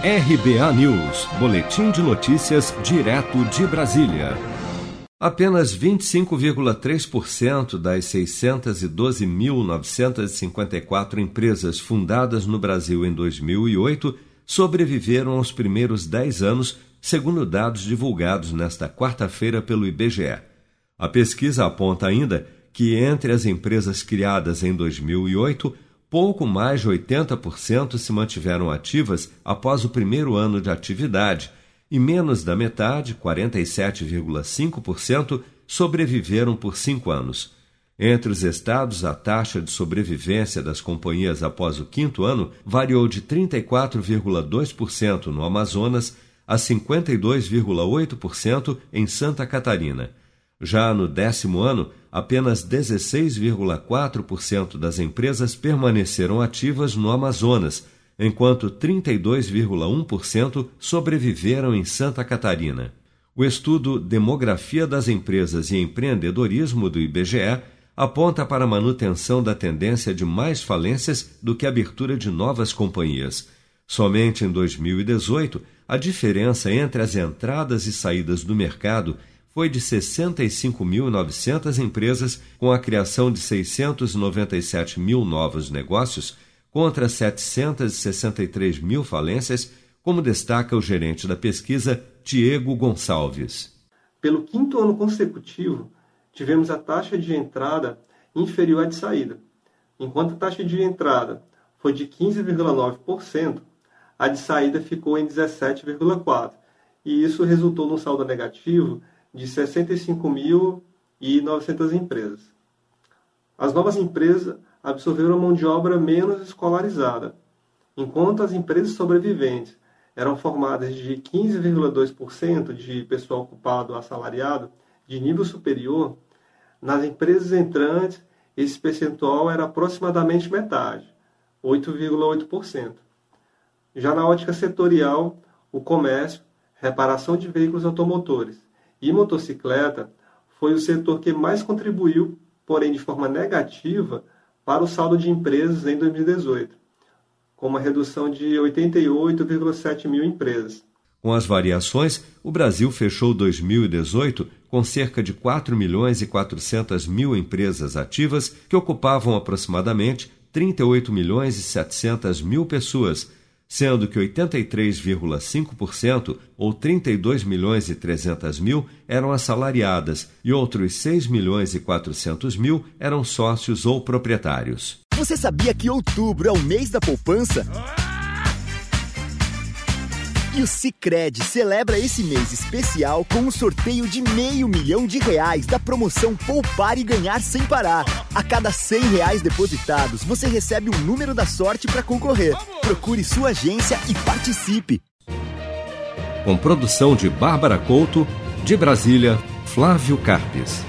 RBA News, Boletim de Notícias, direto de Brasília. Apenas 25,3% das 612.954 empresas fundadas no Brasil em 2008 sobreviveram aos primeiros 10 anos, segundo dados divulgados nesta quarta-feira pelo IBGE. A pesquisa aponta ainda que entre as empresas criadas em 2008, pouco mais de 80% se mantiveram ativas após o primeiro ano de atividade e menos da metade, 47,5%, sobreviveram por cinco anos. Entre os estados, a taxa de sobrevivência das companhias após o quinto ano variou de 34,2% no Amazonas a 52,8% em Santa Catarina. Já no décimo ano, apenas 16,4% das empresas permaneceram ativas no Amazonas, enquanto 32,1% sobreviveram em Santa Catarina. O estudo Demografia das Empresas e Empreendedorismo do IBGE aponta para a manutenção da tendência de mais falências do que a abertura de novas companhias. Somente em 2018, a diferença entre as entradas e saídas do mercado foi de 65.900 empresas, com a criação de 697 mil novos negócios, contra 763 mil falências, como destaca o gerente da pesquisa, Diego Gonçalves. Pelo quinto ano consecutivo, tivemos a taxa de entrada inferior à de saída. Enquanto a taxa de entrada foi de 15,9%, a de saída ficou em 17,4%, e isso resultou num saldo negativo de 65.900 empresas. As novas empresas absorveram mão de obra menos escolarizada, enquanto as empresas sobreviventes eram formadas de 15,2% de pessoal ocupado assalariado de nível superior, nas empresas entrantes esse percentual era aproximadamente metade, 8,8%. Já na ótica setorial, o comércio, reparação de veículos automotores e motocicleta foi o setor que mais contribuiu, porém de forma negativa, para o saldo de empresas em 2018, com uma redução de 88,7 mil empresas. Com as variações, o Brasil fechou 2018 com cerca de 4 milhões e 400 mil empresas ativas que ocupavam aproximadamente 38 milhões e 700 mil pessoas, sendo que 83,5% ou 32 milhões e 300 mil eram assalariadas e outros 6 milhões e 400 mil eram sócios ou proprietários. Você sabia que outubro é o mês da poupança? E o Cicred celebra esse mês especial com um sorteio de meio milhão de reais da promoção Poupar e Ganhar Sem Parar. A cada cem reais depositados, você recebe um número da sorte para concorrer. Procure sua agência e participe. Com produção de Bárbara Couto, de Brasília, Flávio Carpes.